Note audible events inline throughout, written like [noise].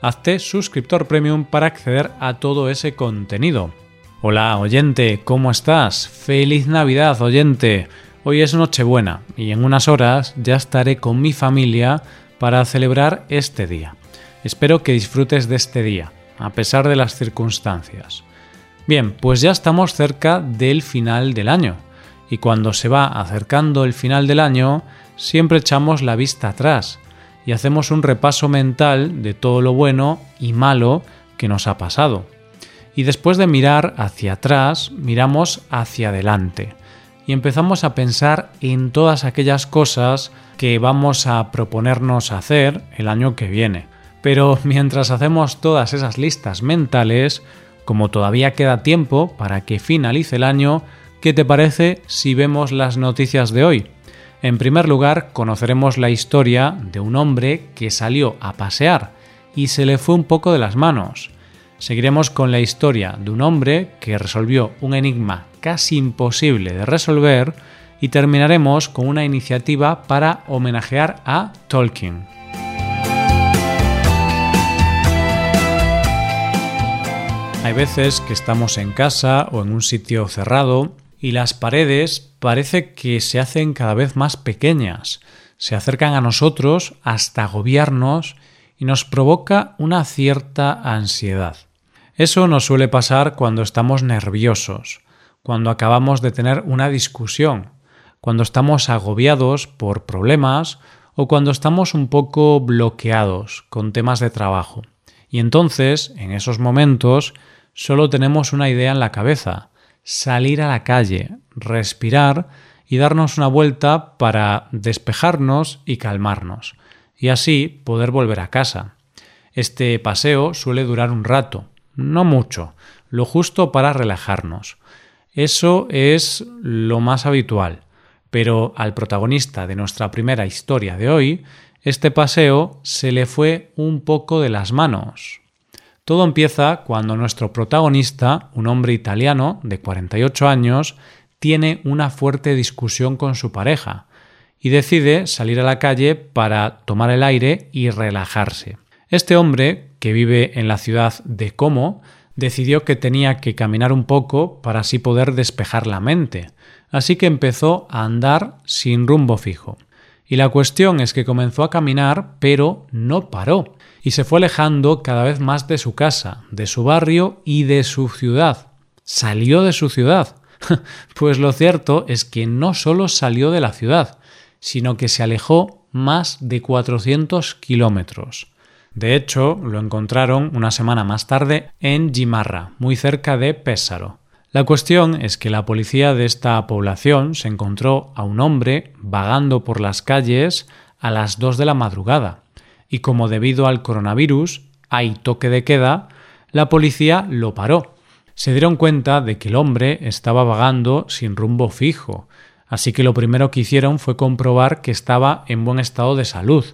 Hazte suscriptor premium para acceder a todo ese contenido. Hola oyente, ¿cómo estás? Feliz Navidad oyente. Hoy es Nochebuena y en unas horas ya estaré con mi familia para celebrar este día. Espero que disfrutes de este día, a pesar de las circunstancias. Bien, pues ya estamos cerca del final del año y cuando se va acercando el final del año siempre echamos la vista atrás y hacemos un repaso mental de todo lo bueno y malo que nos ha pasado. Y después de mirar hacia atrás, miramos hacia adelante y empezamos a pensar en todas aquellas cosas que vamos a proponernos hacer el año que viene. Pero [laughs] mientras hacemos todas esas listas mentales, como todavía queda tiempo para que finalice el año, ¿qué te parece si vemos las noticias de hoy? En primer lugar, conoceremos la historia de un hombre que salió a pasear y se le fue un poco de las manos. Seguiremos con la historia de un hombre que resolvió un enigma casi imposible de resolver y terminaremos con una iniciativa para homenajear a Tolkien. Hay veces que estamos en casa o en un sitio cerrado y las paredes parece que se hacen cada vez más pequeñas, se acercan a nosotros hasta agobiarnos y nos provoca una cierta ansiedad. Eso nos suele pasar cuando estamos nerviosos, cuando acabamos de tener una discusión, cuando estamos agobiados por problemas o cuando estamos un poco bloqueados con temas de trabajo. Y entonces, en esos momentos, solo tenemos una idea en la cabeza, salir a la calle, respirar y darnos una vuelta para despejarnos y calmarnos, y así poder volver a casa. Este paseo suele durar un rato, no mucho, lo justo para relajarnos. Eso es lo más habitual, pero al protagonista de nuestra primera historia de hoy, este paseo se le fue un poco de las manos. Todo empieza cuando nuestro protagonista, un hombre italiano de 48 años, tiene una fuerte discusión con su pareja y decide salir a la calle para tomar el aire y relajarse. Este hombre, que vive en la ciudad de Como, decidió que tenía que caminar un poco para así poder despejar la mente, así que empezó a andar sin rumbo fijo. Y la cuestión es que comenzó a caminar, pero no paró y se fue alejando cada vez más de su casa, de su barrio y de su ciudad. Salió de su ciudad. [laughs] pues lo cierto es que no solo salió de la ciudad, sino que se alejó más de 400 kilómetros. De hecho, lo encontraron una semana más tarde en Gimarra, muy cerca de Pésaro. La cuestión es que la policía de esta población se encontró a un hombre vagando por las calles a las 2 de la madrugada y como debido al coronavirus hay toque de queda, la policía lo paró. Se dieron cuenta de que el hombre estaba vagando sin rumbo fijo, así que lo primero que hicieron fue comprobar que estaba en buen estado de salud,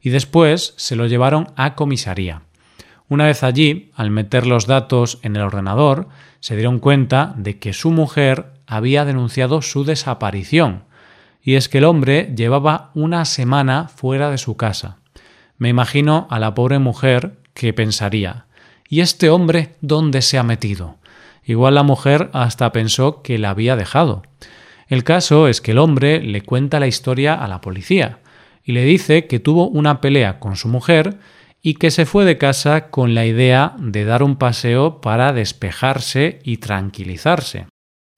y después se lo llevaron a comisaría. Una vez allí, al meter los datos en el ordenador, se dieron cuenta de que su mujer había denunciado su desaparición, y es que el hombre llevaba una semana fuera de su casa. Me imagino a la pobre mujer que pensaría ¿Y este hombre dónde se ha metido? Igual la mujer hasta pensó que la había dejado. El caso es que el hombre le cuenta la historia a la policía y le dice que tuvo una pelea con su mujer y que se fue de casa con la idea de dar un paseo para despejarse y tranquilizarse.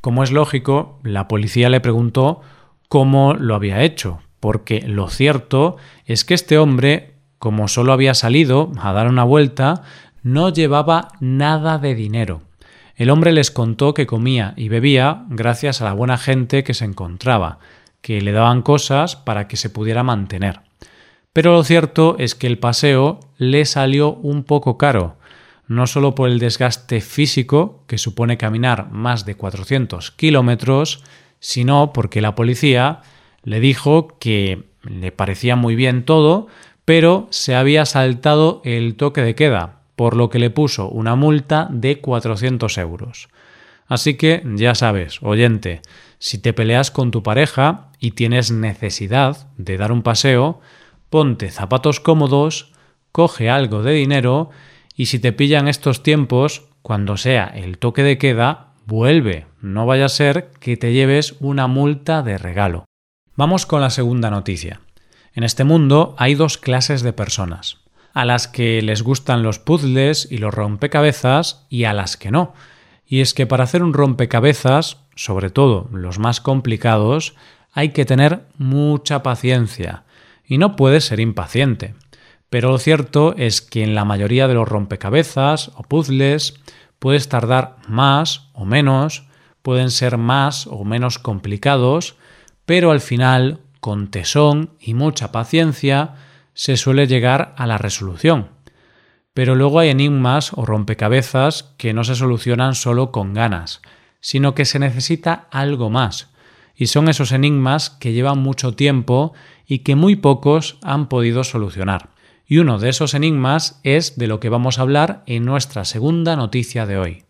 Como es lógico, la policía le preguntó cómo lo había hecho, porque lo cierto es que este hombre como solo había salido a dar una vuelta, no llevaba nada de dinero. El hombre les contó que comía y bebía gracias a la buena gente que se encontraba, que le daban cosas para que se pudiera mantener. Pero lo cierto es que el paseo le salió un poco caro, no solo por el desgaste físico, que supone caminar más de 400 kilómetros, sino porque la policía le dijo que le parecía muy bien todo, pero se había saltado el toque de queda, por lo que le puso una multa de 400 euros. Así que ya sabes, oyente, si te peleas con tu pareja y tienes necesidad de dar un paseo, ponte zapatos cómodos, coge algo de dinero y si te pillan estos tiempos, cuando sea el toque de queda, vuelve. No vaya a ser que te lleves una multa de regalo. Vamos con la segunda noticia. En este mundo hay dos clases de personas. A las que les gustan los puzzles y los rompecabezas y a las que no. Y es que para hacer un rompecabezas, sobre todo los más complicados, hay que tener mucha paciencia y no puedes ser impaciente. Pero lo cierto es que en la mayoría de los rompecabezas o puzzles puedes tardar más o menos, pueden ser más o menos complicados, pero al final, con tesón y mucha paciencia, se suele llegar a la resolución. Pero luego hay enigmas o rompecabezas que no se solucionan solo con ganas, sino que se necesita algo más. Y son esos enigmas que llevan mucho tiempo y que muy pocos han podido solucionar. Y uno de esos enigmas es de lo que vamos a hablar en nuestra segunda noticia de hoy.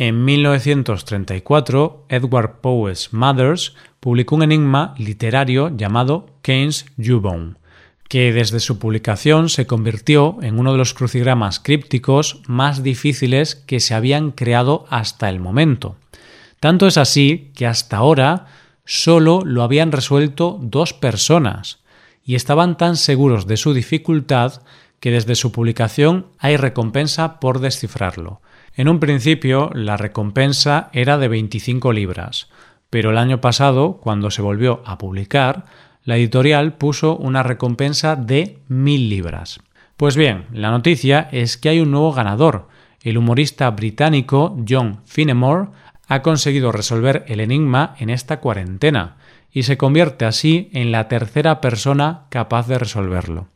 En 1934, Edward Powys Mothers publicó un enigma literario llamado Keynes U-Bone que desde su publicación se convirtió en uno de los crucigramas crípticos más difíciles que se habían creado hasta el momento. Tanto es así que hasta ahora solo lo habían resuelto dos personas y estaban tan seguros de su dificultad que desde su publicación hay recompensa por descifrarlo. En un principio la recompensa era de 25 libras, pero el año pasado, cuando se volvió a publicar, la editorial puso una recompensa de mil libras. Pues bien, la noticia es que hay un nuevo ganador. El humorista británico John Finnemore ha conseguido resolver el enigma en esta cuarentena y se convierte así en la tercera persona capaz de resolverlo.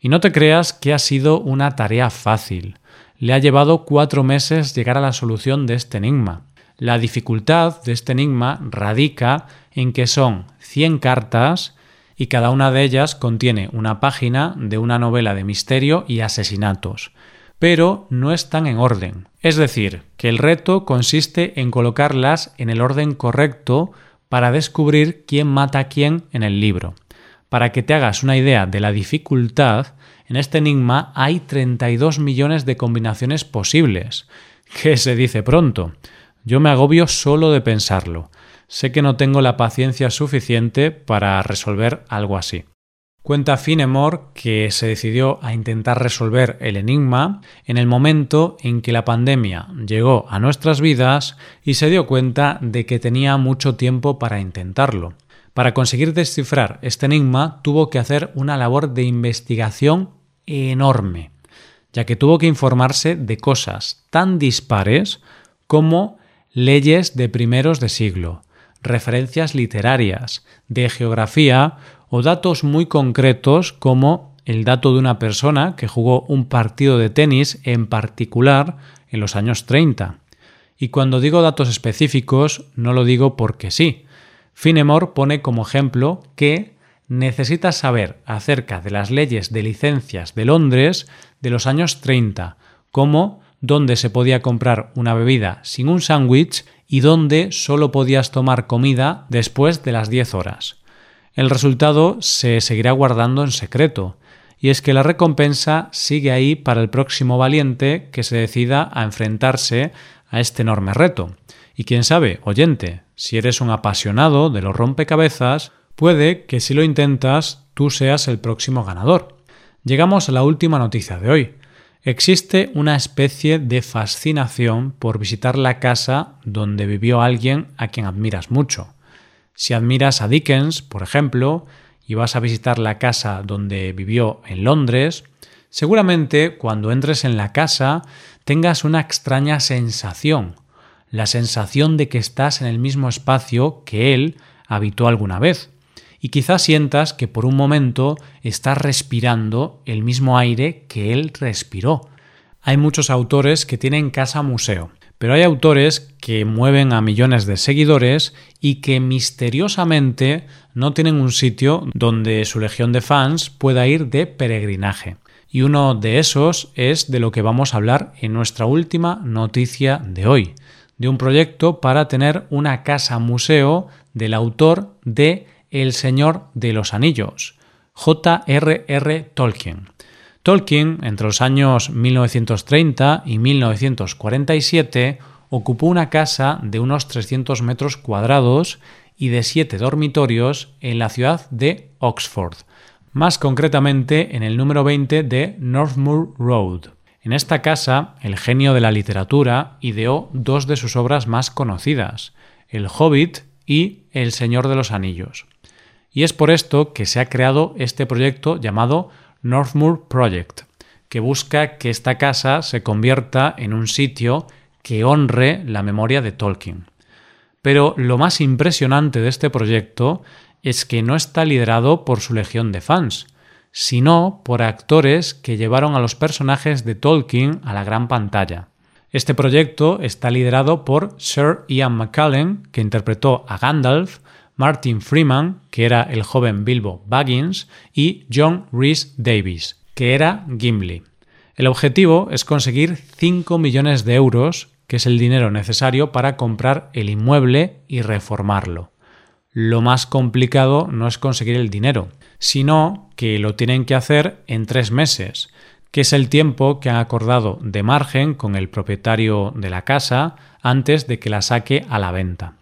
Y no te creas que ha sido una tarea fácil. Le ha llevado cuatro meses llegar a la solución de este enigma. La dificultad de este enigma radica en que son 100 cartas y cada una de ellas contiene una página de una novela de misterio y asesinatos, pero no están en orden. Es decir, que el reto consiste en colocarlas en el orden correcto para descubrir quién mata a quién en el libro. Para que te hagas una idea de la dificultad, en este enigma hay 32 millones de combinaciones posibles. ¿Qué se dice pronto? Yo me agobio solo de pensarlo. Sé que no tengo la paciencia suficiente para resolver algo así. Cuenta Finemore que se decidió a intentar resolver el enigma en el momento en que la pandemia llegó a nuestras vidas y se dio cuenta de que tenía mucho tiempo para intentarlo. Para conseguir descifrar este enigma tuvo que hacer una labor de investigación enorme, ya que tuvo que informarse de cosas tan dispares como leyes de primeros de siglo, referencias literarias, de geografía o datos muy concretos como el dato de una persona que jugó un partido de tenis en particular en los años 30. Y cuando digo datos específicos no lo digo porque sí. Finemore pone como ejemplo que necesitas saber acerca de las leyes de licencias de Londres de los años 30, como dónde se podía comprar una bebida sin un sándwich y dónde solo podías tomar comida después de las 10 horas. El resultado se seguirá guardando en secreto, y es que la recompensa sigue ahí para el próximo valiente que se decida a enfrentarse a este enorme reto. Y quién sabe, oyente, si eres un apasionado de los rompecabezas, puede que si lo intentas tú seas el próximo ganador. Llegamos a la última noticia de hoy. Existe una especie de fascinación por visitar la casa donde vivió alguien a quien admiras mucho. Si admiras a Dickens, por ejemplo, y vas a visitar la casa donde vivió en Londres, seguramente cuando entres en la casa tengas una extraña sensación, la sensación de que estás en el mismo espacio que él habitó alguna vez, y quizás sientas que por un momento estás respirando el mismo aire que él respiró. Hay muchos autores que tienen casa museo, pero hay autores que mueven a millones de seguidores y que misteriosamente no tienen un sitio donde su legión de fans pueda ir de peregrinaje. Y uno de esos es de lo que vamos a hablar en nuestra última noticia de hoy, de un proyecto para tener una casa museo del autor de el Señor de los Anillos, J.R.R. Tolkien. Tolkien, entre los años 1930 y 1947, ocupó una casa de unos 300 metros cuadrados y de siete dormitorios en la ciudad de Oxford, más concretamente en el número 20 de Northmoor Road. En esta casa, el genio de la literatura ideó dos de sus obras más conocidas, El Hobbit y El Señor de los Anillos. Y es por esto que se ha creado este proyecto llamado Northmoor Project, que busca que esta casa se convierta en un sitio que honre la memoria de Tolkien. Pero lo más impresionante de este proyecto es que no está liderado por su legión de fans, sino por actores que llevaron a los personajes de Tolkien a la gran pantalla. Este proyecto está liderado por Sir Ian McCallan, que interpretó a Gandalf, Martin Freeman, que era el joven Bilbo Baggins, y John Rhys Davis, que era Gimli. El objetivo es conseguir 5 millones de euros, que es el dinero necesario para comprar el inmueble y reformarlo. Lo más complicado no es conseguir el dinero, sino que lo tienen que hacer en tres meses, que es el tiempo que han acordado de margen con el propietario de la casa antes de que la saque a la venta.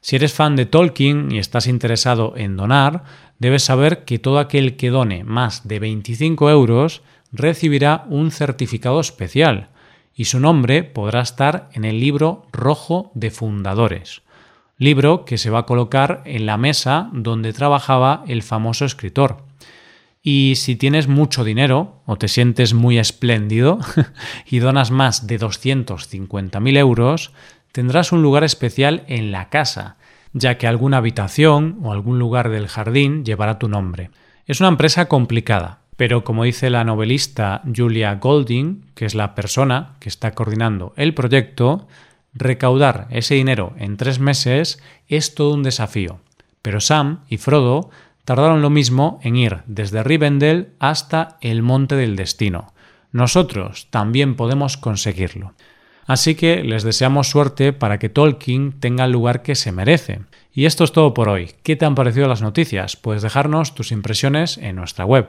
Si eres fan de Tolkien y estás interesado en donar, debes saber que todo aquel que done más de 25 euros recibirá un certificado especial y su nombre podrá estar en el libro rojo de fundadores, libro que se va a colocar en la mesa donde trabajaba el famoso escritor. Y si tienes mucho dinero o te sientes muy espléndido [laughs] y donas más de 250.000 euros, tendrás un lugar especial en la casa, ya que alguna habitación o algún lugar del jardín llevará tu nombre. Es una empresa complicada, pero como dice la novelista Julia Golding, que es la persona que está coordinando el proyecto, recaudar ese dinero en tres meses es todo un desafío. Pero Sam y Frodo tardaron lo mismo en ir desde Rivendell hasta el Monte del Destino. Nosotros también podemos conseguirlo. Así que les deseamos suerte para que Tolkien tenga el lugar que se merece. Y esto es todo por hoy. ¿Qué te han parecido las noticias? Puedes dejarnos tus impresiones en nuestra web.